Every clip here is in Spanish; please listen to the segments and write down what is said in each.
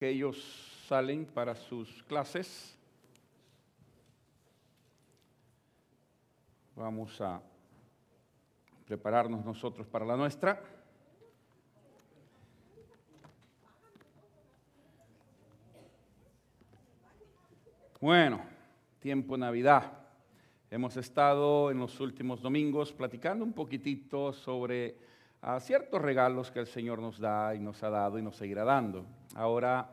que ellos salen para sus clases. Vamos a prepararnos nosotros para la nuestra. Bueno, tiempo Navidad. Hemos estado en los últimos domingos platicando un poquitito sobre ah, ciertos regalos que el Señor nos da y nos ha dado y nos seguirá dando. Ahora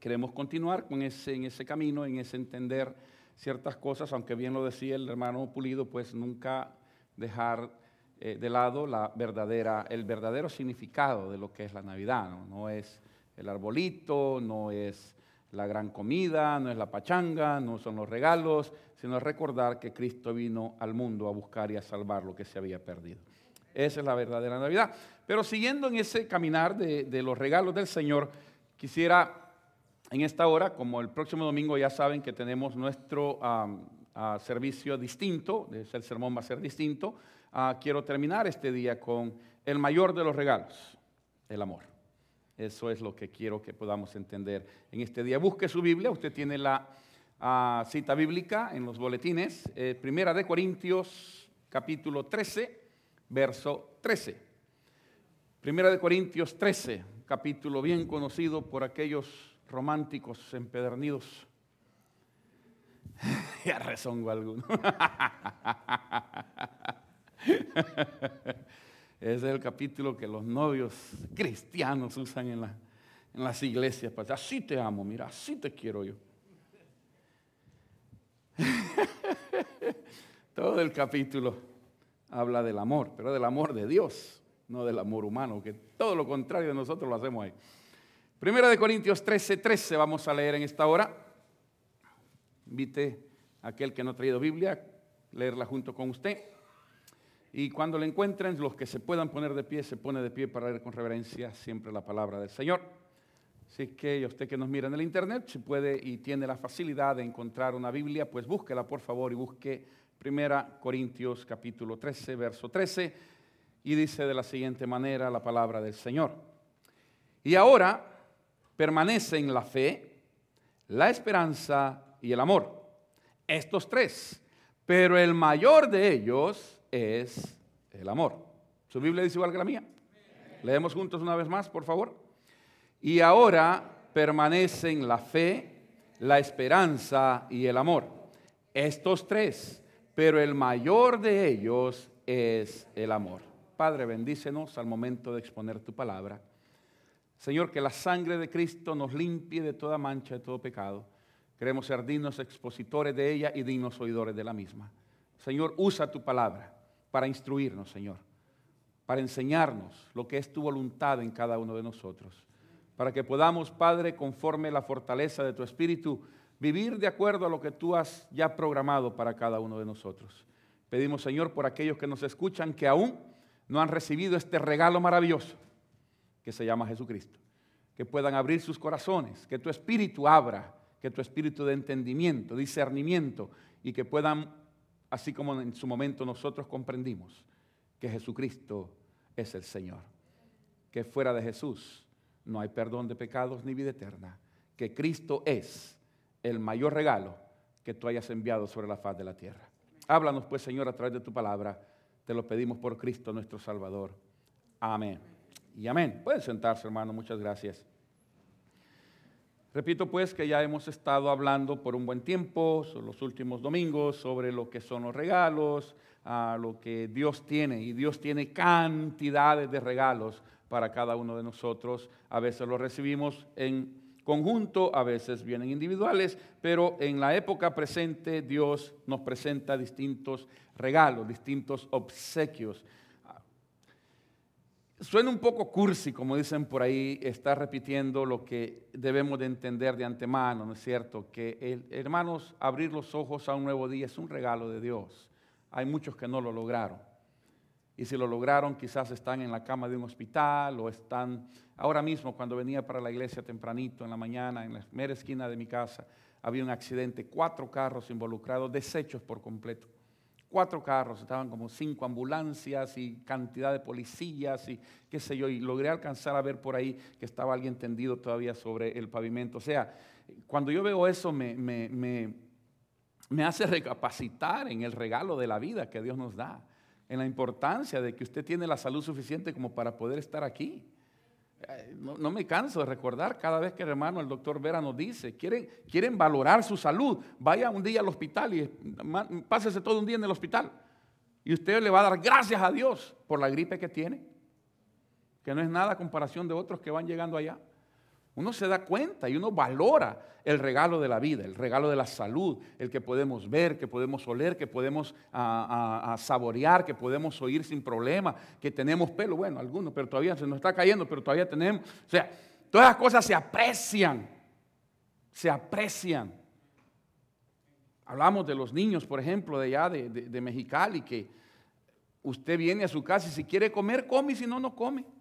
queremos continuar con ese, en ese camino, en ese entender ciertas cosas, aunque bien lo decía el hermano Pulido, pues nunca dejar eh, de lado la verdadera, el verdadero significado de lo que es la Navidad. ¿no? no es el arbolito, no es la gran comida, no es la pachanga, no son los regalos, sino recordar que Cristo vino al mundo a buscar y a salvar lo que se había perdido. Esa es la verdadera Navidad. Pero siguiendo en ese caminar de, los regalos del Señor, quisiera en esta hora, como el próximo domingo ya saben que tenemos nuestro servicio distinto, el sermón va a ser distinto, ah, quiero terminar este día con el mayor de los regalos, el amor. Eso es lo que quiero que podamos entender en este día. Busque su Biblia, usted tiene la ah, cita bíblica en los boletines, eh, Primera de Corintios capítulo 13, verso 13. Primera de Corintios 13, capítulo bien conocido por aquellos románticos empedernidos. ya rezongo alguno. es el capítulo que los novios cristianos usan en, las iglesias. Pues, así te amo, mira, así te quiero yo. Todo el capítulo habla del amor, pero del amor de Dios, no del amor humano, que todo lo contrario de nosotros lo hacemos ahí. Primera de Corintios 13, 13 vamos a leer en esta hora. Invite a aquel que no ha traído Biblia, leerla junto con usted. Y cuando le encuentren, los que se puedan poner de pie, se pone de pie para leer con reverencia siempre la palabra del Señor. Así que usted que nos mira en el internet, si puede y tiene la facilidad de encontrar una Biblia, pues búsquela por favor y busque Primera Corintios capítulo 13, verso 13, y dice de la siguiente manera la palabra del Señor. Y ahora permanecen la fe, la esperanza y el amor. Estos tres, pero el mayor de ellos es el amor. ¿Su Biblia dice igual que la mía? Leemos juntos una vez más, por favor. Y ahora permanecen la fe, la esperanza y el amor. Estos tres, pero el mayor de ellos es el amor. Padre, bendícenos al momento de exponer tu palabra. Señor, que la sangre de Cristo nos limpie de toda mancha, de todo pecado. Queremos ser dignos expositores de ella y dignos oidores de la misma. Señor, usa tu palabra para instruirnos, Señor, para enseñarnos lo que es tu voluntad en cada uno de nosotros, para que podamos, Padre, conforme la fortaleza de tu Espíritu, vivir de acuerdo a lo que tú has ya programado para cada uno de nosotros. Pedimos, Señor, por aquellos que nos escuchan que aún no han recibido este regalo maravilloso que se llama Jesucristo, que puedan abrir sus corazones, que tu Espíritu abra, que tu Espíritu de entendimiento, discernimiento, y que puedan así como en su momento nosotros comprendimos que Jesucristo es el Señor, que fuera de Jesús no hay perdón de pecados ni vida eterna, que Cristo es el mayor regalo que tú hayas enviado sobre la faz de la tierra. Háblanos pues, Señor, a través de tu palabra. Te lo pedimos por Cristo nuestro Salvador. Amén. Y amén. Pueden sentarse, hermano. Muchas gracias. Repito pues que ya hemos estado hablando por un buen tiempo, los últimos domingos, sobre lo que son los regalos, a lo que Dios tiene. Y Dios tiene cantidades de regalos para cada uno de nosotros. A veces los recibimos en conjunto, a veces vienen individuales, pero en la época presente Dios nos presenta distintos regalos, distintos obsequios. Suena un poco cursi, como dicen por ahí, está repitiendo lo que debemos de entender de antemano, ¿no es cierto? Que, hermanos, abrir los ojos a un nuevo día es un regalo de Dios. Hay muchos que no lo lograron. Y si lo lograron, quizás están en la cama de un hospital o están, ahora mismo cuando venía para la iglesia tempranito en la mañana, en la mera esquina de mi casa, había un accidente, cuatro carros involucrados, desechos por completo. cuatro carros, estaban como cinco ambulancias y cantidad de policías y qué sé yo, y logré alcanzar a ver por ahí que estaba alguien tendido todavía sobre el pavimento. O sea, cuando yo veo eso me, me, me, me hace recapacitar en el regalo de la vida que Dios nos da, en la importancia de que usted tiene la salud suficiente como para poder estar aquí. No, me canso de recordar cada vez que el hermano, el doctor Vera nos dice, quieren, quieren valorar su salud, vaya un día al hospital y pásese todo un día en el hospital. Y usted le va a dar gracias a Dios por la gripe que tiene, que no es nada a comparación de otros que van llegando allá. Uno se da cuenta y uno valora el regalo de la vida, el regalo de la salud, el que podemos ver, que podemos oler, que podemos saborear, que podemos oír sin problema, que tenemos pelo, bueno, algunos, pero todavía se nos está cayendo, pero todavía tenemos. O sea, todas las cosas se aprecian, se aprecian. Hablamos de los niños, por ejemplo, de allá de, de Mexicali, que usted viene a su casa y si quiere comer, come y si no, no come.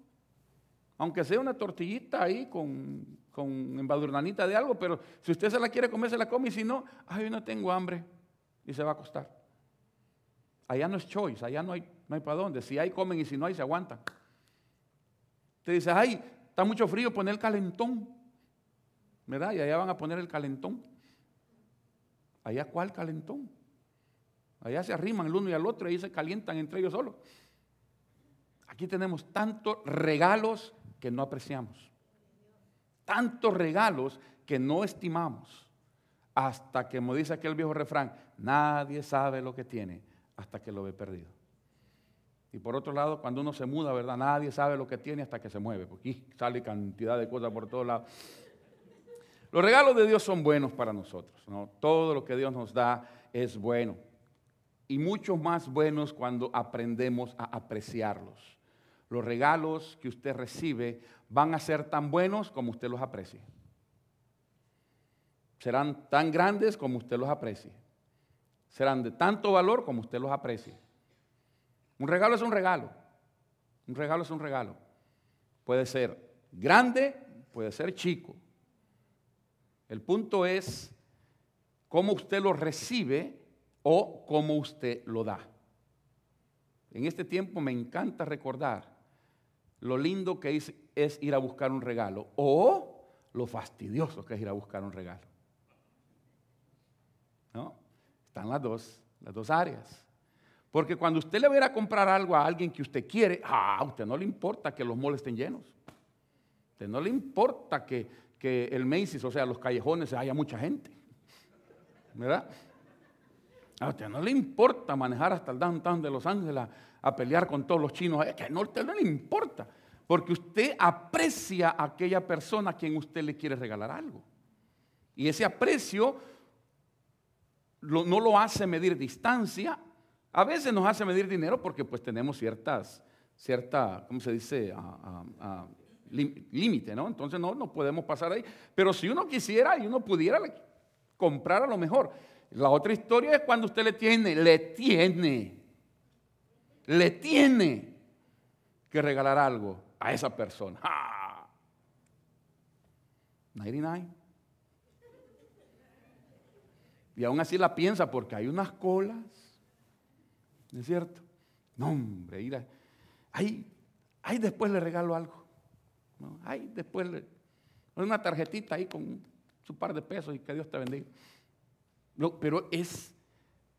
Aunque sea una tortillita ahí con, con embadurnanita de algo, pero si usted se la quiere comer, se la come y si no, ay, no tengo hambre y se va a acostar. Allá no es choice, allá no hay, no hay para dónde. Si hay, comen y si no hay, se aguantan. Usted dice, ay, está mucho frío, poner el calentón. ¿Verdad? Y allá van a poner el calentón. Allá, ¿cuál calentón? Allá se arriman el uno y al otro y se calientan entre ellos solos. Aquí tenemos tantos regalos que no apreciamos. Tantos regalos que no estimamos. Hasta que, como dice aquel viejo refrán, nadie sabe lo que tiene hasta que lo ve perdido. Y por otro lado, cuando uno se muda, ¿verdad? Nadie sabe lo que tiene hasta que se mueve, porque sale cantidad de cosas por todos lados. Los regalos de Dios son buenos para nosotros, ¿no? Todo lo que Dios nos da es bueno. Y mucho más buenos cuando aprendemos a apreciarlos los regalos que usted recibe van a ser tan buenos como usted los aprecie. Serán tan grandes como usted los aprecie. Serán de tanto valor como usted los aprecie. Un regalo es un regalo. Un regalo es un regalo. Puede ser grande, puede ser chico. El punto es cómo usted lo recibe o cómo usted lo da. En este tiempo me encanta recordar lo lindo que es, ir a buscar un regalo o lo fastidioso que es ir a buscar un regalo. ¿No? Están las dos, las dos áreas. Porque cuando usted le va a comprar algo a alguien que usted quiere, ah, a usted no le importa que los moles estén llenos. A usted no le importa que, que el Macy's, o sea, los callejones, haya mucha gente. ¿Verdad? A usted no le importa manejar hasta el downtown de Los Ángeles a pelear con todos los chinos, es que no, usted no le importa, porque usted aprecia a aquella persona a quien usted le quiere regalar algo. Y ese aprecio no lo hace medir distancia, a veces nos hace medir dinero porque pues tenemos ciertas, cierta, ¿cómo se dice? límite, ¿no? Entonces no, no podemos pasar ahí. Pero si uno quisiera y uno pudiera comprar a lo mejor. La otra historia es cuando usted le tiene, le tiene le tiene que regalar algo a esa persona. 99. Y aún así la piensa porque hay unas colas. ¿No es cierto? No, hombre, ir ahí, ahí después le regalo algo. Ahí después le. Una tarjetita ahí con su par de pesos y que Dios te bendiga. pero es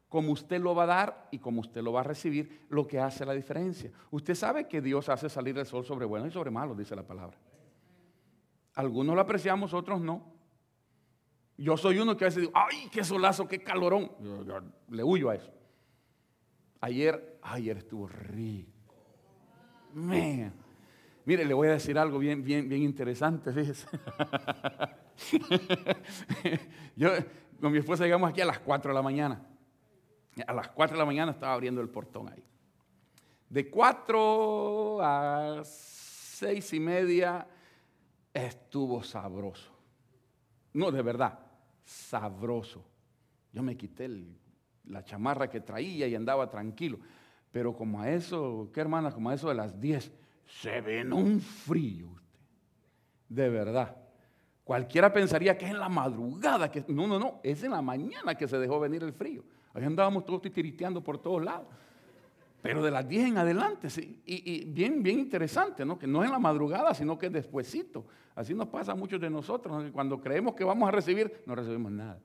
como usted lo va a dar y como usted lo va a recibir, lo que hace la diferencia. Usted sabe que Dios hace salir el sol sobre buenos y sobre malos, dice la palabra. Algunos lo apreciamos, otros no. Yo soy uno que a veces digo, ay, qué solazo, qué calorón. Le huyo a eso. Ayer, ayer estuvo rico. Mire, le voy a decir algo bien, bien, bien interesante, fíjese. Yo con mi esposa llegamos aquí a las 4 de la mañana. A las 4 de la mañana estaba abriendo el portón ahí. De 4 a 6 y media estuvo sabroso. No, de verdad, sabroso. Yo me quité la chamarra que traía y andaba tranquilo. Pero como a eso, ¿qué hermana? Como a eso de las 10, se ven un frío usted. De verdad. Cualquiera pensaría que es en la madrugada, que no, no, no, es en la mañana que se dejó venir el frío. Ahí andábamos todos titiriteando por todos lados. Pero de las 10 en adelante. Y, bien, bien interesante, ¿no? Que no es en la madrugada, sino que es despuesito. Así nos pasa a muchos de nosotros, cuando creemos que vamos a recibir, no recibimos nada.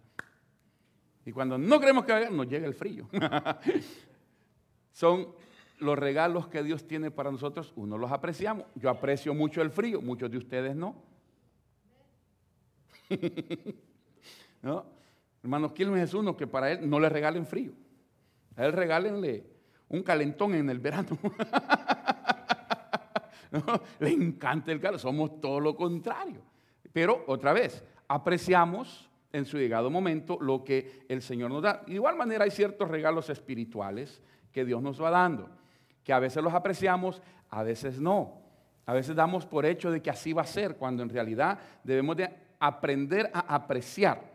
Y cuando no creemos que nos llega el frío. Son los regalos que Dios tiene para nosotros, uno los apreciamos. Yo aprecio mucho el frío, muchos de ustedes no. ¿No? Hermanos, ¿quién es uno que para él no le regalen frío? A él regálenle un calentón en el verano. Le encanta el calor, somos todo lo contrario. Pero otra vez, apreciamos en su llegado momento lo que el Señor nos da. De igual manera hay ciertos regalos espirituales que Dios nos va dando, que a veces los apreciamos, a veces no. A veces damos por hecho de que así va a ser, cuando en realidad debemos de aprender a apreciar.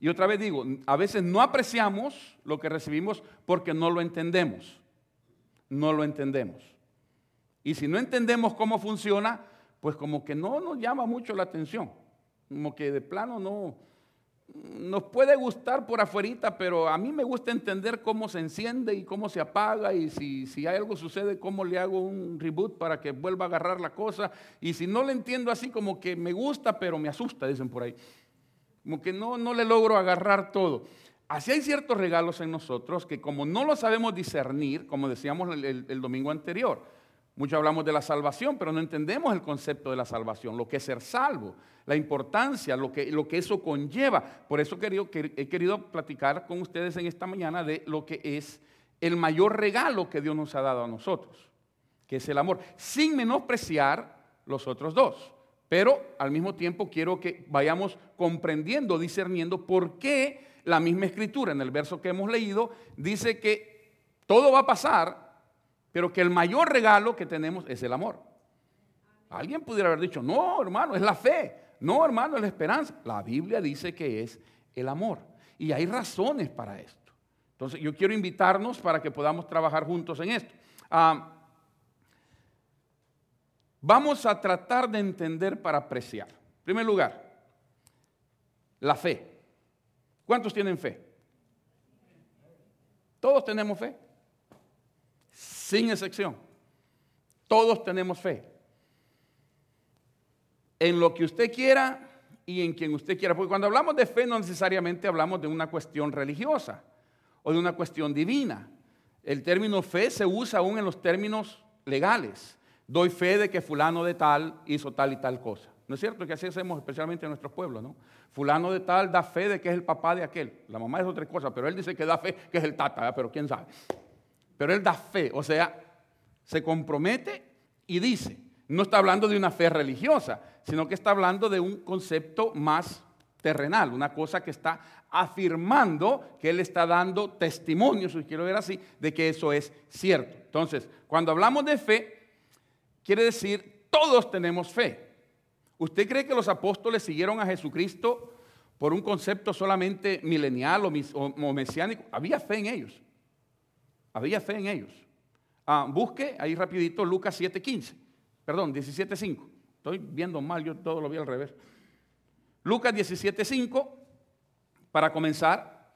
Y otra vez digo, a veces no apreciamos lo que recibimos porque no lo entendemos. No lo entendemos. Y si no entendemos cómo funciona, pues como que no nos llama mucho la atención. Como que de plano no, nos puede gustar por afuerita, pero a mí me gusta entender cómo se enciende y cómo se apaga y si, si algo sucede, cómo le hago un reboot para que vuelva a agarrar la cosa. Y si no lo entiendo así, como que me gusta, pero me asusta, dicen por ahí. Como que no, no le logro agarrar todo. Así hay ciertos regalos en nosotros que como no lo sabemos discernir, como decíamos el domingo anterior, Muchos hablamos de la salvación, pero no entendemos el concepto de la salvación, lo que es ser salvo, la importancia, lo que, lo que eso conlleva. Por eso he querido platicar con ustedes en esta mañana de lo que es el mayor regalo que Dios nos ha dado a nosotros, que es el amor, sin menospreciar los otros dos. Pero al mismo tiempo quiero que vayamos comprendiendo, discerniendo por qué la misma escritura en el verso que hemos leído dice que todo va a pasar, pero que el mayor regalo que tenemos es el amor. Alguien pudiera haber dicho, no, hermano, es la fe. No, hermano, es la esperanza. La Biblia dice que es el amor. Y hay razones para esto. Entonces, yo quiero invitarnos para que podamos trabajar juntos en esto. Ah, vamos a tratar de entender para apreciar. En primer lugar, la fe. ¿Cuántos tienen fe? Todos tenemos fe sin excepción. Todos tenemos fe. En lo que usted quiera y en quien usted quiera. Porque cuando hablamos de fe no necesariamente hablamos de una cuestión religiosa o de una cuestión divina. El término fe se usa aún en los términos legales. Doy fe de que fulano de tal hizo tal y tal cosa. ¿No es cierto que así hacemos especialmente en nuestros pueblos, no? Fulano de tal da fe de que es el papá de aquel. La mamá es otra cosa, pero él dice que da fe que es el tata, pero quién sabe. Pero él da fe, o sea, se compromete y dice, no está hablando de una fe religiosa, sino que está hablando de un concepto más terrenal, una cosa que está afirmando que él está dando testimonio, si quiero ver así, de que eso es cierto. Entonces, cuando hablamos de fe, quiere decir, todos tenemos fe. ¿Usted cree que los apóstoles siguieron a Jesucristo por un concepto solamente milenial o, mesiánico? Había fe en ellos. Había fe en ellos. Ah, busque ahí rapidito Lucas 7.15. Perdón, 17.5. Estoy viendo mal, yo todo lo vi al revés. Lucas 17.5, para comenzar,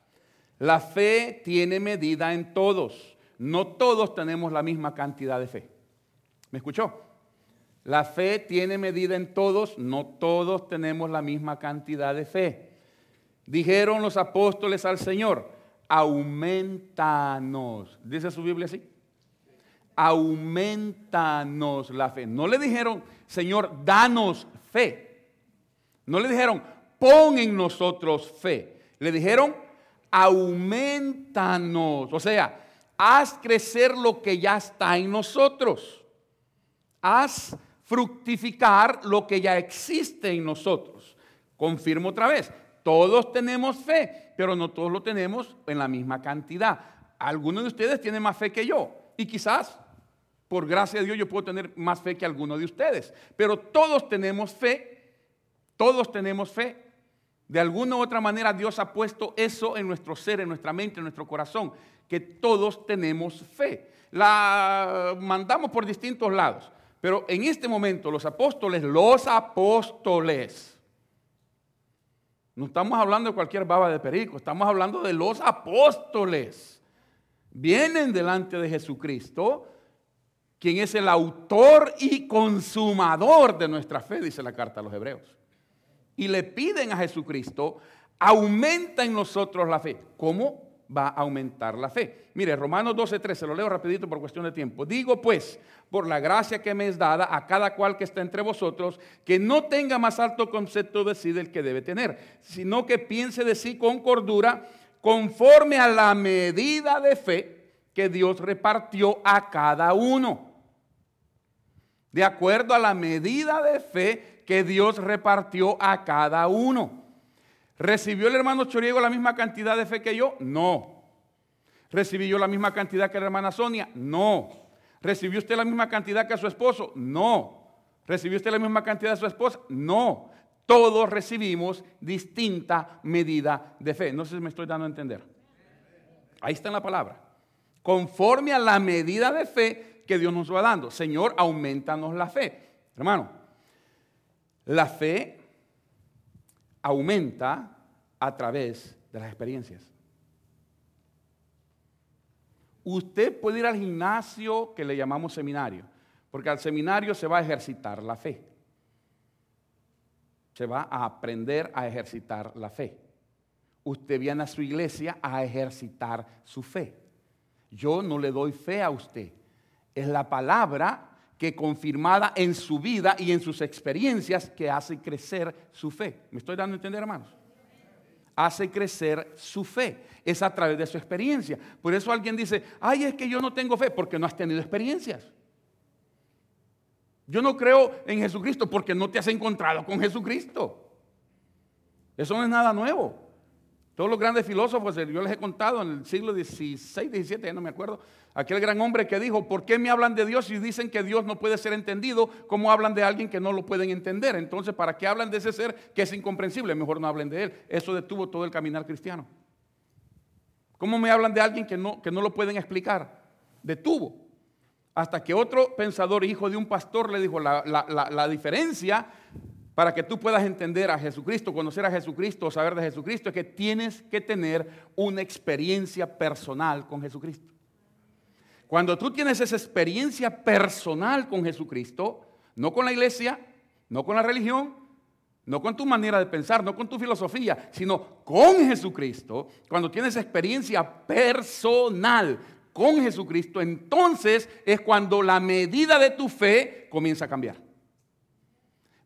la fe tiene medida en todos. No todos tenemos la misma cantidad de fe. ¿Me escuchó? La fe tiene medida en todos, no todos tenemos la misma cantidad de fe. Dijeron los apóstoles al Señor, aumentanos. ¿Dice su Biblia así? Aumentanos la fe. No le dijeron, Señor, danos fe. No le dijeron, pon en nosotros fe. Le dijeron, aumentanos. O sea, haz crecer lo que ya está en nosotros. Haz fructificar lo que ya existe en nosotros. Confirmo otra vez, todos tenemos fe, pero no todos lo tenemos en la misma cantidad. Algunos de ustedes tienen más fe que yo y quizás, por gracia de Dios, yo puedo tener más fe que alguno de ustedes. Pero todos tenemos fe, todos tenemos fe. De alguna u otra manera Dios ha puesto eso en nuestro ser, en nuestra mente, en nuestro corazón, que todos tenemos fe. La mandamos por distintos lados. Pero en este momento los apóstoles, los apóstoles, no estamos hablando de cualquier baba de perico, estamos hablando de los apóstoles. Vienen delante de Jesucristo, quien es el autor y consumador de nuestra fe, dice la carta a los hebreos. Y le piden a Jesucristo, aumenta en nosotros la fe. ¿Cómo? Va a aumentar la fe. Mire, Romanos 12, se lo leo rapidito por cuestión de tiempo. Digo pues, por la gracia que me es dada a cada cual que está entre vosotros, que no tenga más alto concepto de sí del que debe tener, sino que piense de sí con cordura, conforme a la medida de fe que Dios repartió a cada uno. De acuerdo a la medida de fe que Dios repartió a cada uno. ¿Recibió el hermano Choriego la misma cantidad de fe que yo? No. ¿Recibió yo la misma cantidad que la hermana Sonia? No. ¿Recibió usted la misma cantidad que su esposo? No. ¿Recibió usted la misma cantidad de su esposa? No. Todos recibimos distinta medida de fe. No sé si me estoy dando a entender. Ahí está en la palabra. Conforme a la medida de fe que Dios nos va dando. Señor, aumentanos la fe. Hermano, la fe aumenta a través de las experiencias. Usted puede ir al gimnasio que le llamamos seminario, porque al seminario se va a ejercitar la fe. Se va a aprender a ejercitar la fe. Usted viene a su iglesia a ejercitar su fe. Yo no le doy fe a usted. Es la palabra que confirmada en su vida y en sus experiencias que hace crecer su fe. ¿Me estoy dando a entender, hermanos? Hace crecer su fe. Es a través de su experiencia. Por eso alguien dice, ay, es que yo no tengo fe porque no has tenido experiencias. Yo no creo en Jesucristo porque no te has encontrado con Jesucristo. Eso no es nada nuevo. Todos los grandes filósofos, yo les he contado en el siglo XVI, XVII, ya no me acuerdo, aquel gran hombre que dijo, ¿por qué me hablan de Dios y dicen que Dios no puede ser entendido? ¿Cómo hablan de alguien que no lo pueden entender? Entonces, ¿para qué hablan de ese ser que es incomprensible? Mejor no hablen de él. Eso detuvo todo el caminar cristiano. ¿Cómo me hablan de alguien que no, que no lo pueden explicar? Detuvo. Hasta que otro pensador, hijo de un pastor, le dijo, la, la diferencia para que tú puedas entender a Jesucristo, conocer a Jesucristo, saber de Jesucristo, es que tienes que tener una experiencia personal con Jesucristo. Cuando tú tienes esa experiencia personal con Jesucristo, no con la iglesia, no con la religión, no con tu manera de pensar, no con tu filosofía, sino con Jesucristo, cuando tienes experiencia personal con Jesucristo, entonces es cuando la medida de tu fe comienza a cambiar.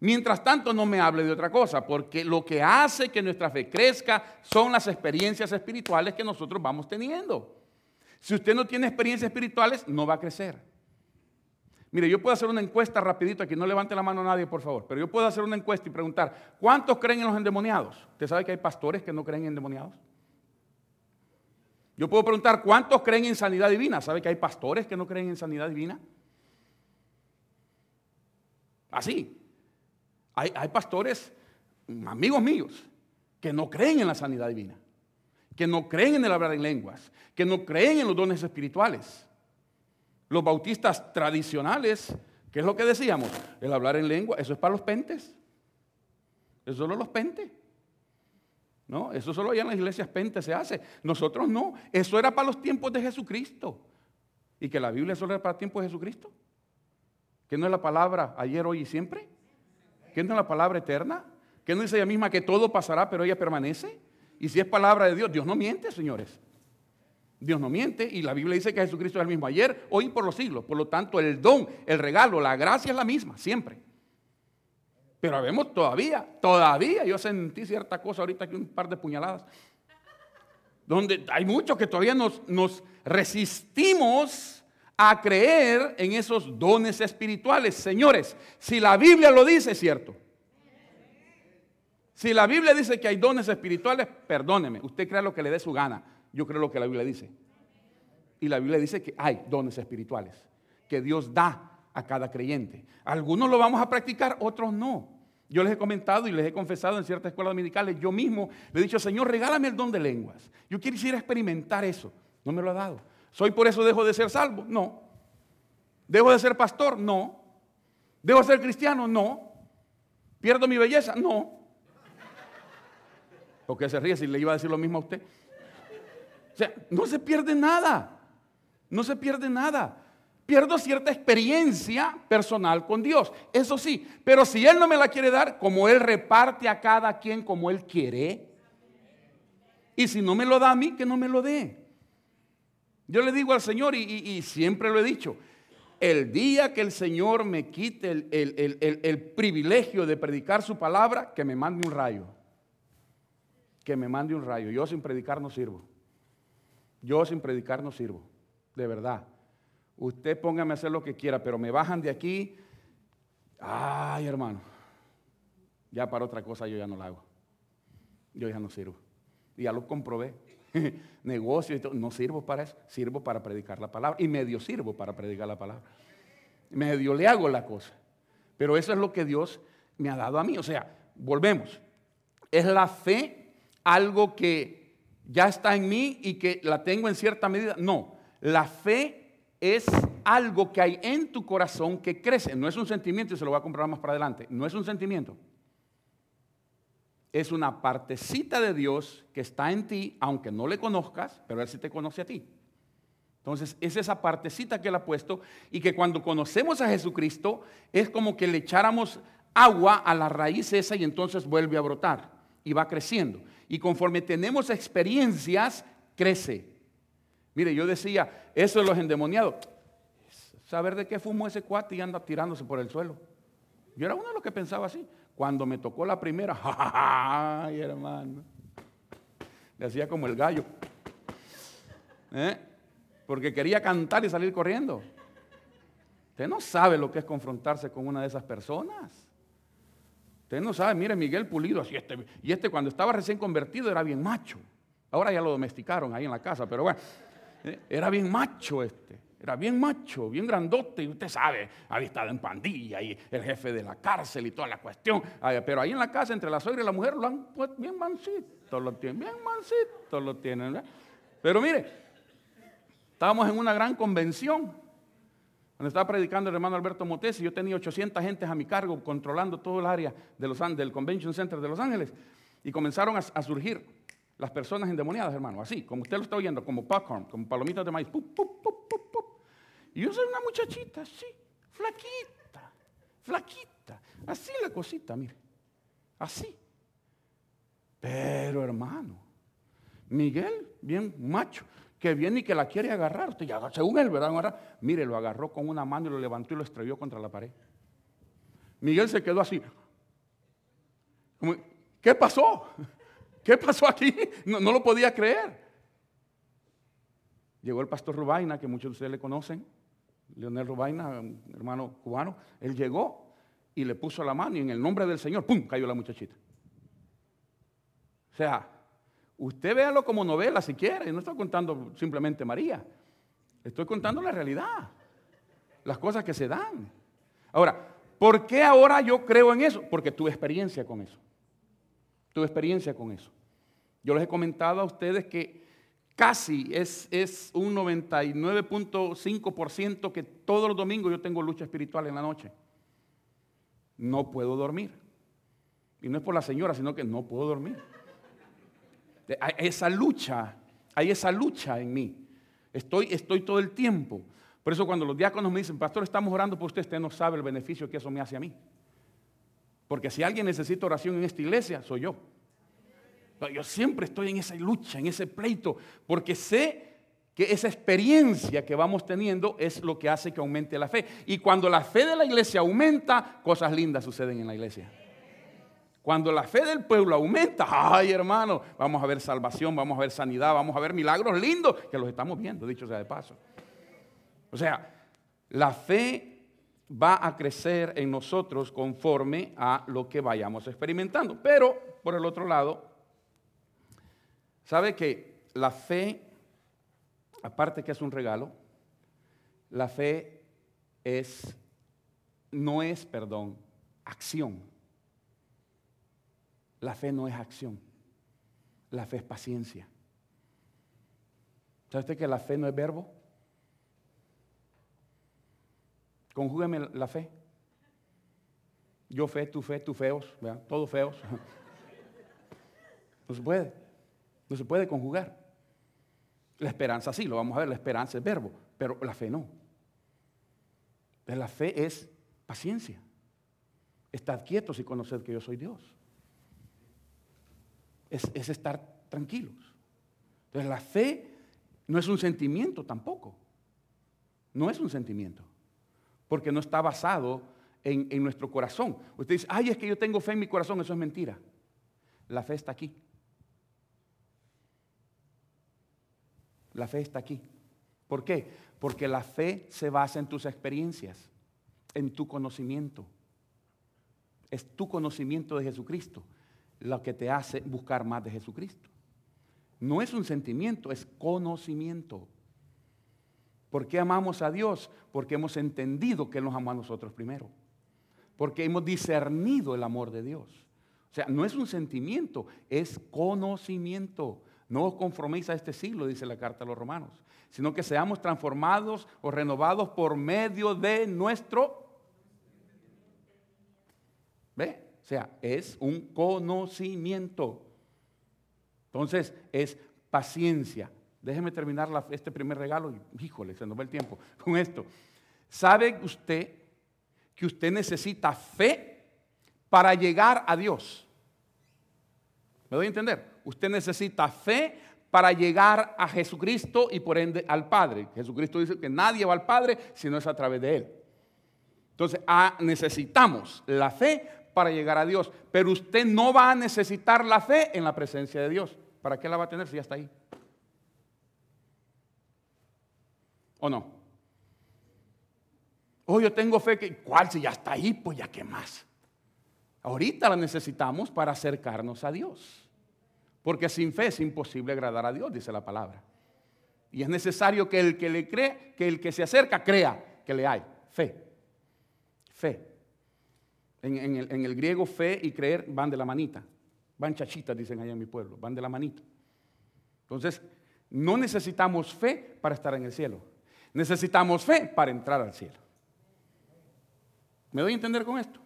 Mientras tanto, no me hable de otra cosa, porque lo que hace que nuestra fe crezca son las experiencias espirituales que nosotros vamos teniendo. Si usted no tiene experiencias espirituales, no va a crecer. Mire, yo puedo hacer una encuesta rapidito, aquí no levante la mano a nadie, por favor, pero yo puedo hacer una encuesta y preguntar, ¿cuántos creen en los endemoniados? ¿Usted sabe que hay pastores que no creen en endemoniados? Yo puedo preguntar, ¿cuántos creen en sanidad divina? ¿Sabe que hay pastores que no creen en sanidad divina? Así, hay, pastores, amigos míos, que no creen en la sanidad divina, que no creen en el hablar en lenguas, que no creen en los dones espirituales. Los bautistas tradicionales, ¿qué es lo que decíamos? El hablar en lengua, eso es para los pentes. Eso solo los pentes. No, eso solo allá en las iglesias pentes se hace. Nosotros no. Eso era para los tiempos de Jesucristo. Y que la Biblia solo era para tiempos de Jesucristo. Que no es la palabra ayer, hoy y siempre. ¿Qué no es la palabra eterna? ¿Qué no dice ella misma que todo pasará, pero ella permanece? Y si es palabra de Dios, Dios no miente, señores. Dios no miente y la Biblia dice que Jesucristo es el mismo ayer, hoy y por los siglos. Por lo tanto, el don, el regalo, la gracia es la misma, siempre. Pero vemos todavía, todavía, yo sentí cierta cosa ahorita que un par de puñaladas, donde hay muchos que todavía nos resistimos a creer en esos dones espirituales. Señores, si la Biblia lo dice, es cierto. Si la Biblia dice que hay dones espirituales, perdóneme, usted crea lo que le dé su gana. Yo creo lo que la Biblia dice. Y la Biblia dice que hay dones espirituales, que Dios da a cada creyente. Algunos lo vamos a practicar, otros no. Yo les he comentado y les he confesado en ciertas escuelas dominicales, yo mismo le he dicho, Señor, regálame el don de lenguas. Yo quisiera experimentar eso. No me lo ha dado. ¿Soy por eso dejo de ser salvo? No. ¿Dejo de ser pastor? No. ¿Debo ser cristiano? No. ¿Pierdo mi belleza? No. Porque se ríe si le iba a decir lo mismo a usted. O sea, no se pierde nada. No se pierde nada. Pierdo cierta experiencia personal con Dios. Eso sí. Pero si Él no me la quiere dar, como Él reparte a cada quien como Él quiere. Y si no me lo da a mí, que no me lo dé. Yo le digo al Señor, y, siempre lo he dicho, el día que el Señor me quite el, privilegio de predicar su palabra, que me mande un rayo. Que me mande un rayo. Yo sin predicar no sirvo. Yo sin predicar no sirvo. De verdad. Usted póngame a hacer lo que quiera, pero me bajan de aquí. Ay, hermano. Ya para otra cosa yo ya no la hago. Yo ya no sirvo. Y ya lo comprobé. negocio y todo. No sirvo para eso, sirvo para predicar la palabra. Y medio sirvo para predicar la palabra. Medio le hago la cosa. Pero eso es lo que Dios me ha dado a mí. O sea, volvemos. Es la fe algo que ya está en mí y que la tengo en cierta medida. No, la fe es algo que hay en tu corazón que crece. No es un sentimiento, y se lo voy a comprobar más para adelante. No es un sentimiento es una partecita de Dios que está en ti, aunque no le conozcas, pero Él sí te conoce a ti. Entonces, es esa partecita que Él ha puesto y que cuando conocemos a Jesucristo es como que le echáramos agua a la raíz esa y entonces vuelve a brotar y va creciendo. Y conforme tenemos experiencias, crece. Mire, yo decía, eso es los endemoniados. Saber de qué fumó ese cuate y anda tirándose por el suelo. Yo era uno de los que pensaba así. Cuando me tocó la primera, ¡ay, hermano! Le hacía como el gallo. ¿Eh? Porque quería cantar y salir corriendo. Usted no sabe lo que es confrontarse con una de esas personas. Usted no sabe, mire Miguel Pulido, así este, y este cuando estaba recién convertido era bien macho. Ahora ya lo domesticaron ahí en la casa, pero bueno, ¿eh? era bien macho este. Era bien macho, bien grandote, y usted sabe, había estado en pandilla y el jefe de la cárcel y toda la cuestión. Pero ahí en la casa, entre la suegra y la mujer, lo han puesto bien mansito, lo tienen, bien mansito lo tienen. Pero mire, estábamos en una gran convención, donde estaba predicando el hermano Alberto Motesi, yo tenía 800 gentes a mi cargo controlando todo el área del Convention Center de Los Ángeles, y comenzaron a, surgir las personas endemoniadas, hermano, así, como usted lo está oyendo, como popcorn, como palomitas de maíz, y yo soy una muchachita así, flaquita, flaquita. Así la cosita, mire. Así. Pero hermano, Miguel, bien macho, que viene y que la quiere agarrar. Usted ya, según él, ¿verdad? mire, lo agarró con una mano y lo levantó y lo estrelló contra la pared. Miguel se quedó así. ¿Qué pasó? ¿Qué pasó aquí? No, no lo podía creer. Llegó el pastor Rubaina, que muchos de ustedes le conocen. Leonel Rubaina, hermano cubano, él llegó y le puso la mano y en el nombre del Señor, ¡pum!, cayó la muchachita. O sea, usted véalo como novela si quiere, no estoy contando simplemente María, estoy contando la realidad, las cosas que se dan. Ahora, ¿por qué ahora yo creo en eso? Porque tuve experiencia con eso. Tuve experiencia con eso. Yo les he comentado a ustedes que casi es, un 99.5% que todos los domingos yo tengo lucha espiritual en la noche. No puedo dormir. Y no es por la señora, sino que no puedo dormir. Hay esa lucha, hay esa lucha en mí. Estoy, estoy todo el tiempo. Por eso cuando los diáconos me dicen, pastor, estamos orando por usted, usted no sabe el beneficio que eso me hace a mí. Porque si alguien necesita oración en esta iglesia, soy yo. Yo siempre estoy en esa lucha, en ese pleito, porque sé que esa experiencia que vamos teniendo es lo que hace que aumente la fe. Y cuando la fe de la iglesia aumenta, cosas lindas suceden en la iglesia. Cuando la fe del pueblo aumenta, ay hermano, vamos a ver salvación, vamos a ver sanidad, vamos a ver milagros lindos, que los estamos viendo, dicho sea de paso. O sea, la fe va a crecer en nosotros conforme a lo que vayamos experimentando. Pero, por el otro lado, ¿Sabe que la fe, aparte que es un regalo, la fe es, no es, perdón, acción. La fe no es acción. La fe es paciencia. ¿Sabe usted que la fe no es verbo? Conjúgueme la fe. Yo fe, tú fe, tú feos, todos feos. No se puede. No se puede conjugar. La esperanza sí, lo vamos a ver, la esperanza es verbo, pero la fe no. La fe es paciencia. Estad quietos y conoced que yo soy Dios. Es, es estar tranquilos. Entonces la fe no es un sentimiento tampoco. No es un sentimiento. Porque no está basado en, en, nuestro corazón. Usted dice, ay, es que yo tengo fe en mi corazón. Eso es mentira. La fe está aquí. La fe está aquí. ¿Por qué? Porque la fe se basa en tus experiencias, en tu conocimiento. Es tu conocimiento de Jesucristo lo que te hace buscar más de Jesucristo. No es un sentimiento, es conocimiento. ¿Por qué amamos a Dios? Porque hemos entendido que Él nos amó a nosotros primero. Porque hemos discernido el amor de Dios. O sea, no es un sentimiento, es conocimiento. No os conforméis a este siglo, dice la carta a los romanos, sino que seamos transformados o renovados por medio de nuestro... ¿Ve? O sea, es un conocimiento. Entonces, es paciencia. Déjeme terminar este primer regalo. Híjole, se nos va el tiempo con esto. ¿Sabe usted que usted necesita fe para llegar a Dios? ¿Me doy a entender? Usted necesita fe para llegar a Jesucristo y por ende al Padre. Jesucristo dice que nadie va al Padre si no es a través de Él. Entonces, ah, necesitamos la fe para llegar a Dios, pero usted no va a necesitar la fe en la presencia de Dios. ¿Para qué la va a tener si ya está ahí? ¿O no? Oh, yo tengo fe que, ¿cuál? Si ya está ahí, pues ya qué más. Ahorita la necesitamos para acercarnos a Dios. Porque sin fe es imposible agradar a Dios, dice la palabra. Y es necesario que el que le cree, que el que se acerca crea que le hay fe. Fe. En, el, griego fe y creer van de la manita. Van chachitas, dicen allá en mi pueblo, van de la manita. Entonces, no necesitamos fe para estar en el cielo. Necesitamos fe para entrar al cielo. ¿Me doy a entender con esto?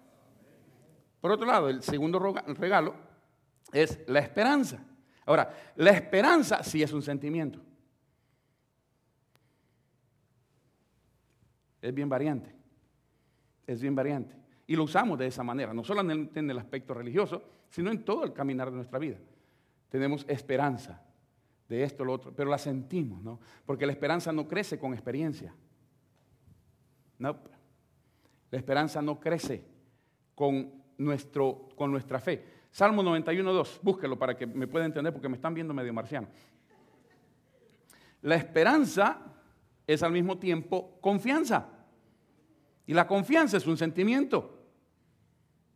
Por otro lado, el segundo regalo es la esperanza. Ahora, la esperanza sí es un sentimiento. Es bien variante. Es bien variante. Y lo usamos de esa manera, no solamente en el aspecto religioso, sino en todo el caminar de nuestra vida. Tenemos esperanza de esto, lo otro, pero la sentimos, ¿no? Porque la esperanza no crece con experiencia. No. La esperanza no crece con nuestro, con nuestra fe. Salmo 91, 2, búsquelo para que me pueda entender porque me están viendo medio marciano. La esperanza es al mismo tiempo confianza. Y la confianza es un sentimiento.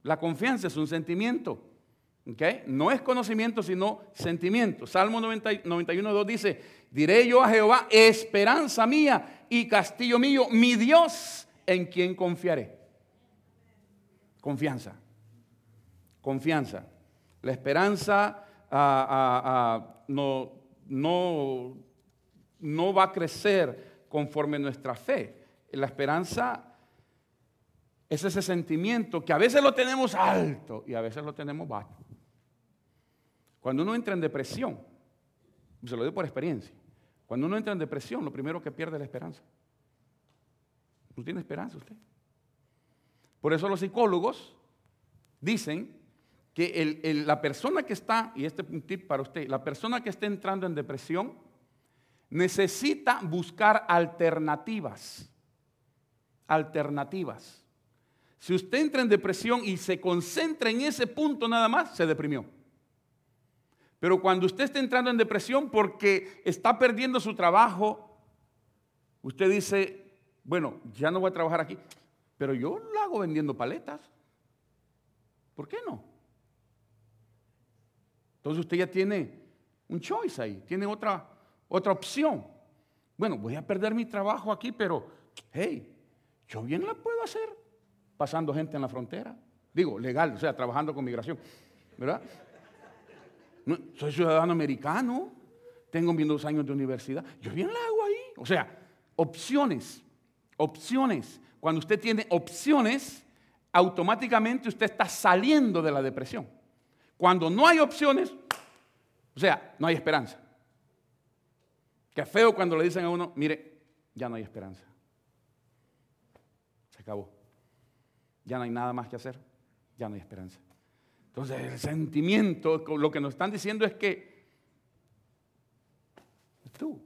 La confianza es un sentimiento. ¿okay? No es conocimiento, sino sentimiento. Salmo 91, 2 dice, diré yo a Jehová, esperanza mía y castillo mío, mi Dios, en quien confiaré. Confianza confianza. La esperanza ah, ah, ah, no, no, no va a crecer conforme nuestra fe. La esperanza es ese sentimiento que a veces lo tenemos alto y a veces lo tenemos bajo. Cuando uno entra en depresión, se lo digo por experiencia, cuando uno entra en depresión, lo primero que pierde es la esperanza. No tiene esperanza usted. Por eso los psicólogos dicen que la persona que está, y este tip para usted, la persona que está entrando en depresión necesita buscar alternativas. Alternativas. Si usted entra en depresión y se concentra en ese punto nada más, se deprimió. Pero cuando usted está entrando en depresión porque está perdiendo su trabajo, usted dice, bueno, ya no voy a trabajar aquí, pero yo lo hago vendiendo paletas. ¿Por qué no? Entonces usted ya tiene un choice ahí, tiene otra, otra opción. Bueno, voy a perder mi trabajo aquí, pero, hey, yo bien la puedo hacer pasando gente en la frontera. Digo, legal, o sea, trabajando con migración, ¿verdad? soy ciudadano americano, tengo bien dos años de universidad, yo bien la hago ahí. O sea, opciones, opciones. Cuando usted tiene opciones, automáticamente usted está saliendo de la depresión. Cuando no hay opciones, o sea, no hay esperanza. Qué feo cuando le dicen a uno, mire, ya no hay esperanza. Se acabó. Ya no hay nada más que hacer. Ya no hay esperanza. Entonces el sentimiento, lo que nos están diciendo es que tú,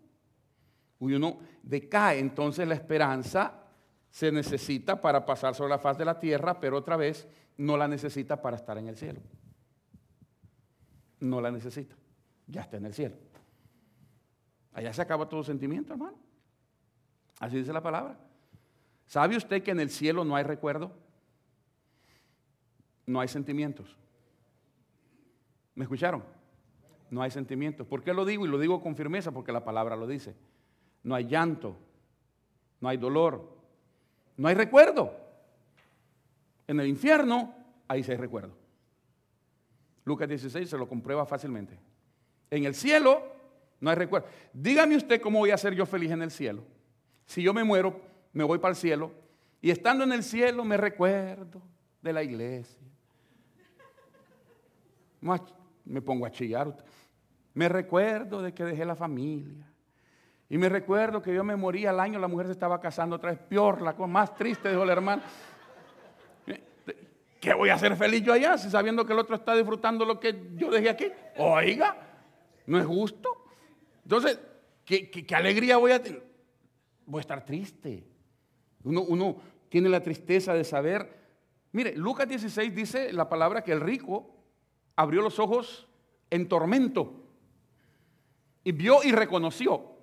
uno decae, entonces la esperanza se necesita para pasar sobre la faz de la tierra, pero otra vez no la necesita para estar en el cielo. No la necesita, ya está en el cielo. Allá se acaba todo sentimiento, hermano. Así dice la palabra. ¿Sabe usted que en el cielo no hay recuerdo? No hay sentimientos. ¿Me escucharon? No hay sentimientos. ¿Por qué lo digo? Y lo digo con firmeza porque la palabra lo dice. No hay llanto, no hay dolor, no hay recuerdo. En el infierno, ahí sí hay recuerdo. Lucas 16 se lo comprueba fácilmente. En el cielo no hay recuerdo. Dígame usted cómo voy a ser yo feliz en el cielo. Si yo me muero, me voy para el cielo y estando en el cielo me recuerdo de la iglesia. Me pongo a chillar. Me recuerdo de que dejé la familia. Y me recuerdo que yo me moría al año, la mujer se estaba casando otra vez, peor, la cosa más triste, dijo el hermano. ¿Qué voy a hacer feliz yo allá si sabiendo que el otro está disfrutando lo que yo dejé aquí? Oiga, no es justo. Entonces, ¿qué, alegría voy a tener? Voy a estar triste. Uno tiene la tristeza de saber. Mire, Lucas 16 dice la palabra que el rico abrió los ojos en tormento y vio y reconoció.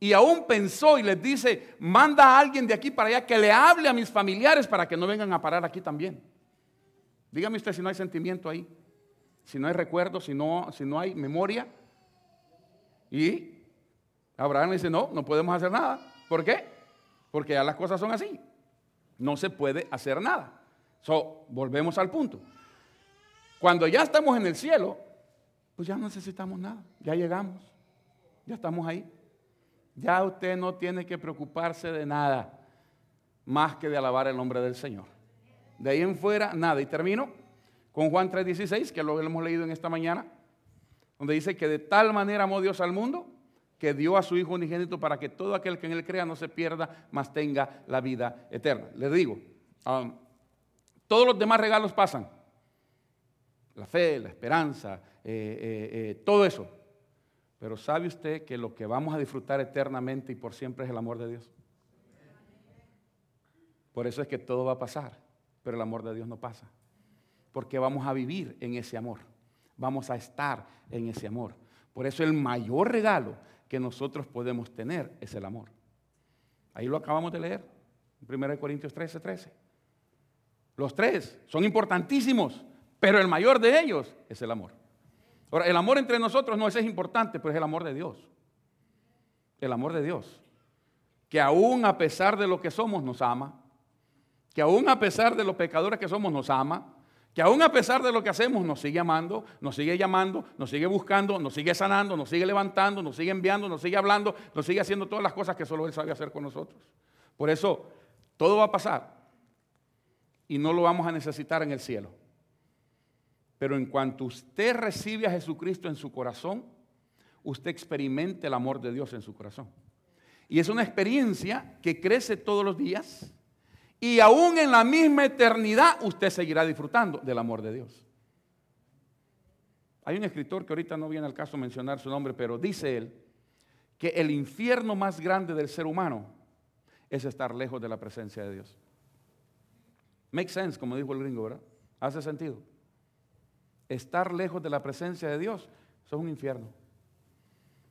Y aún pensó y les dice, manda a alguien de aquí para allá que le hable a mis familiares para que no vengan a parar aquí también. Dígame usted si no hay sentimiento ahí, si no hay recuerdo, si no, si no hay memoria. Y Abraham dice, no, no podemos hacer nada. ¿Por qué? Porque ya las cosas son así. No se puede hacer nada. So, volvemos al punto. Cuando ya estamos en el cielo, pues ya no necesitamos nada. Ya llegamos. Ya estamos ahí. Ya usted no tiene que preocuparse de nada más que de alabar el nombre del Señor. De ahí en fuera, nada. Y termino con Juan 3:16, que lo hemos leído en esta mañana, donde dice que de tal manera amó Dios al mundo que dio a su Hijo unigénito para que todo aquel que en él crea no se pierda, mas tenga la vida eterna. Les digo, um, todos los demás regalos pasan. La fe, la esperanza, eh, eh, eh, todo eso. Pero ¿sabe usted que lo que vamos a disfrutar eternamente y por siempre es el amor de Dios? Por eso es que todo va a pasar, pero el amor de Dios no pasa. Porque vamos a vivir en ese amor. Vamos a estar en ese amor. Por eso el mayor regalo que nosotros podemos tener es el amor. Ahí lo acabamos de leer, en 1 Corintios 13, 13. Los tres son importantísimos, pero el mayor de ellos es el amor. Ahora, el amor entre nosotros no es, es importante, pero es el amor de Dios. El amor de Dios. Que aún a pesar de lo que somos nos ama. Que aún a pesar de los pecadores que somos nos ama que aún a pesar de lo que hacemos, nos sigue amando, nos sigue llamando, nos sigue buscando, nos sigue sanando, nos sigue levantando, nos sigue enviando, nos sigue hablando, nos sigue haciendo todas las cosas que solo Él sabe hacer con nosotros. Por eso, todo va a pasar y no lo vamos a necesitar en el cielo. Pero en cuanto usted recibe a Jesucristo en su corazón, usted experimente el amor de Dios en su corazón. Y es una experiencia que crece todos los días y aún en la misma eternidad usted seguirá disfrutando del amor de Dios. Hay un escritor que ahorita no viene al caso mencionar su nombre, pero dice él que el infierno más grande del ser humano es estar lejos de la presencia de Dios. Make sense, como dijo el gringo, ¿verdad? Hace sentido. Estar lejos de la presencia de Dios, eso es un infierno.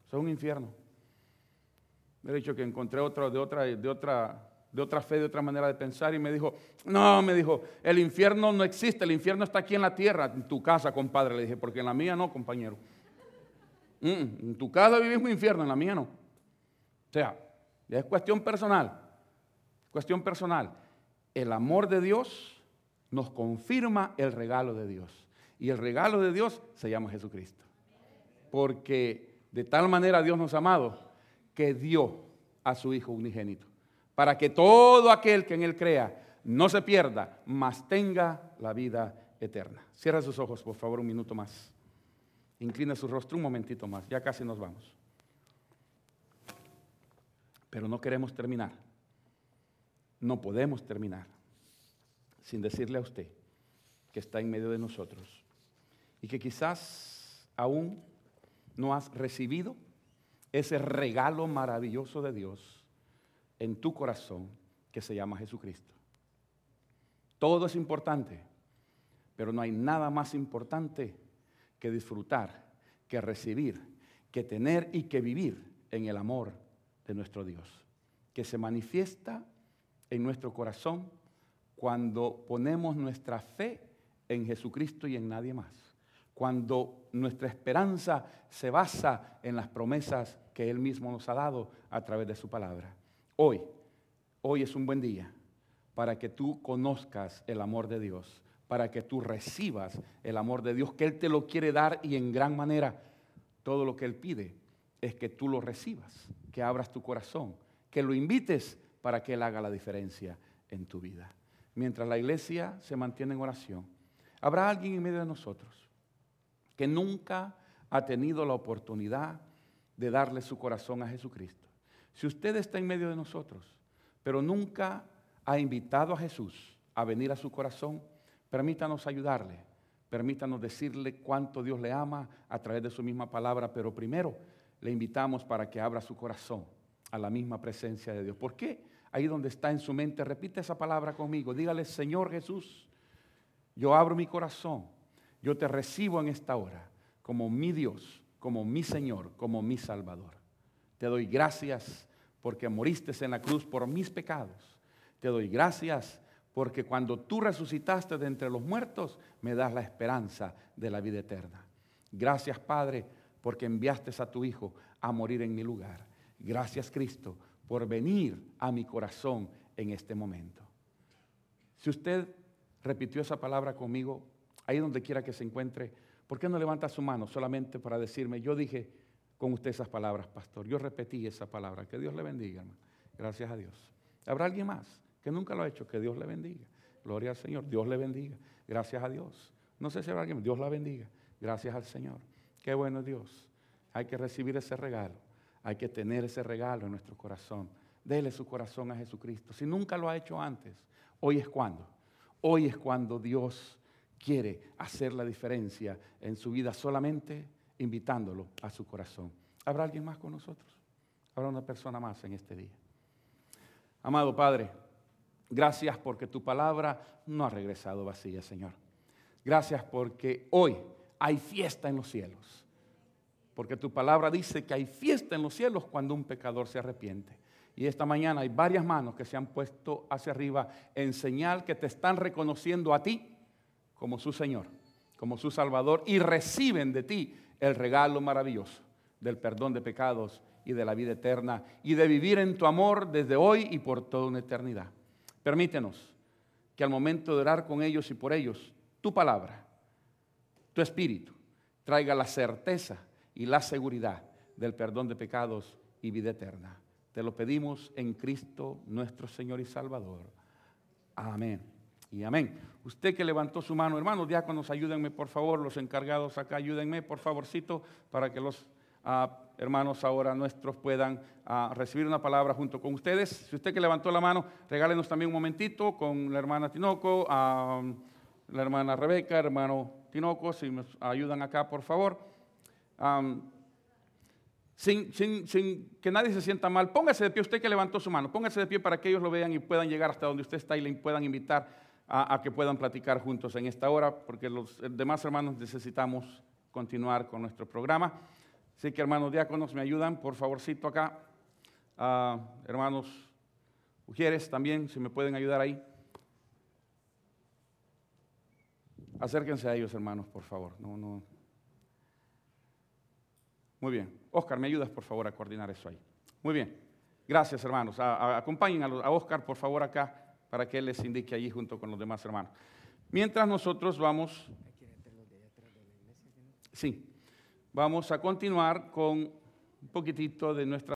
Eso es un infierno. Me he dicho que encontré otra, de otra, de otra de otra fe, de otra manera de pensar, y me dijo, no, me dijo, el infierno no existe, el infierno está aquí en la tierra, en tu casa, compadre. Le dije, porque en la mía no, compañero. Mm, en tu casa vivís un infierno, en la mía no. O sea, es cuestión personal, cuestión personal. El amor de Dios nos confirma el regalo de Dios. Y el regalo de Dios se llama Jesucristo. Porque de tal manera Dios nos ha amado que dio a su Hijo unigénito para que todo aquel que en Él crea no se pierda, mas tenga la vida eterna. Cierra sus ojos, por favor, un minuto más. Inclina su rostro un momentito más, ya casi nos vamos. Pero no queremos terminar. No podemos terminar sin decirle a usted que está en medio de nosotros y que quizás aún no has recibido ese regalo maravilloso de Dios en tu corazón que se llama Jesucristo. Todo es importante, pero no hay nada más importante que disfrutar, que recibir, que tener y que vivir en el amor de nuestro Dios, que se manifiesta en nuestro corazón cuando ponemos nuestra fe en Jesucristo y en nadie más. Cuando nuestra esperanza se basa en las promesas que Él mismo nos ha dado a través de su palabra. Hoy, hoy es un buen día para que tú conozcas el amor de Dios, para que tú recibas el amor de Dios, que Él te lo quiere dar y en gran manera todo lo que Él pide es que tú lo recibas, que abras tu corazón, que lo invites para que Él haga la diferencia en tu vida. Mientras la iglesia se mantiene en oración, habrá alguien en medio de nosotros que nunca ha tenido la oportunidad de darle su corazón a Jesucristo. Si usted está en medio de nosotros, pero nunca ha invitado a Jesús a venir a su corazón, permítanos ayudarle, permítanos decirle cuánto Dios le ama a través de su misma palabra, pero primero le invitamos para que abra su corazón a la misma presencia de Dios. ¿Por qué? Ahí donde está en su mente, repite esa palabra conmigo. Dígale, Señor Jesús, yo abro mi corazón, yo te recibo en esta hora como mi Dios, como mi Señor, como mi Salvador. Te doy gracias porque moriste en la cruz por mis pecados. Te doy gracias porque cuando tú resucitaste de entre los muertos, me das la esperanza de la vida eterna. Gracias, Padre, porque enviaste a tu Hijo a morir en mi lugar. Gracias, Cristo, por venir a mi corazón en este momento. Si usted repitió esa palabra conmigo, ahí donde quiera que se encuentre, ¿por qué no levanta su mano solamente para decirme, yo dije con usted esas palabras, pastor, yo repetí esa palabra, que Dios le bendiga, hermano. Gracias a Dios. ¿Habrá alguien más que nunca lo ha hecho? Que Dios le bendiga. Gloria al Señor, Dios le bendiga. Gracias a Dios. No sé si habrá alguien, Dios la bendiga. Gracias al Señor. Qué bueno Dios. Hay que recibir ese regalo. Hay que tener ese regalo en nuestro corazón. Dele su corazón a Jesucristo. Si nunca lo ha hecho antes, hoy es cuando. Hoy es cuando Dios quiere hacer la diferencia en su vida solamente invitándolo a su corazón. ¿Habrá alguien más con nosotros? ¿Habrá una persona más en este día? Amado Padre, gracias porque tu palabra no ha regresado vacía, Señor. Gracias porque hoy hay fiesta en los cielos. Porque tu palabra dice que hay fiesta en los cielos cuando un pecador se arrepiente. Y esta mañana hay varias manos que se han puesto hacia arriba en señal que te están reconociendo a ti como su Señor, como su Salvador y reciben de ti el regalo maravilloso del perdón de pecados y de la vida eterna y de vivir en tu amor desde hoy y por toda una eternidad. Permítenos que al momento de orar con ellos y por ellos, tu palabra, tu espíritu, traiga la certeza y la seguridad del perdón de pecados y vida eterna. Te lo pedimos en Cristo nuestro Señor y Salvador. Amén. Y amén. Usted que levantó su mano, hermanos diáconos, ayúdenme por favor, los encargados acá, ayúdenme por favorcito para que los ah, hermanos ahora nuestros puedan ah, recibir una palabra junto con ustedes. Si usted que levantó la mano, regálenos también un momentito con la hermana Tinoco, ah, la hermana Rebeca, hermano Tinoco, si nos ayudan acá por favor sin, que nadie se sienta mal, póngase de pie, usted que levantó su mano, póngase de pie para que ellos lo vean y puedan llegar hasta donde usted está y le puedan invitar a, que puedan platicar juntos en esta hora, porque los demás hermanos necesitamos continuar con nuestro programa. Así que hermanos diáconos, me ayudan, por favorcito acá. hermanos mujeres también, si me pueden ayudar ahí. Acérquense a ellos, hermanos, por favor. No, no, muy bien. Oscar, ¿me ayudas por favor a coordinar eso ahí? Muy bien. Gracias, hermanos. acompañen a, a, Oscar, por favor, acá, para que él les indique allí junto con los demás hermanos. Mientras nosotros vamos... Sí, vamos a continuar con un poquitito de nuestra...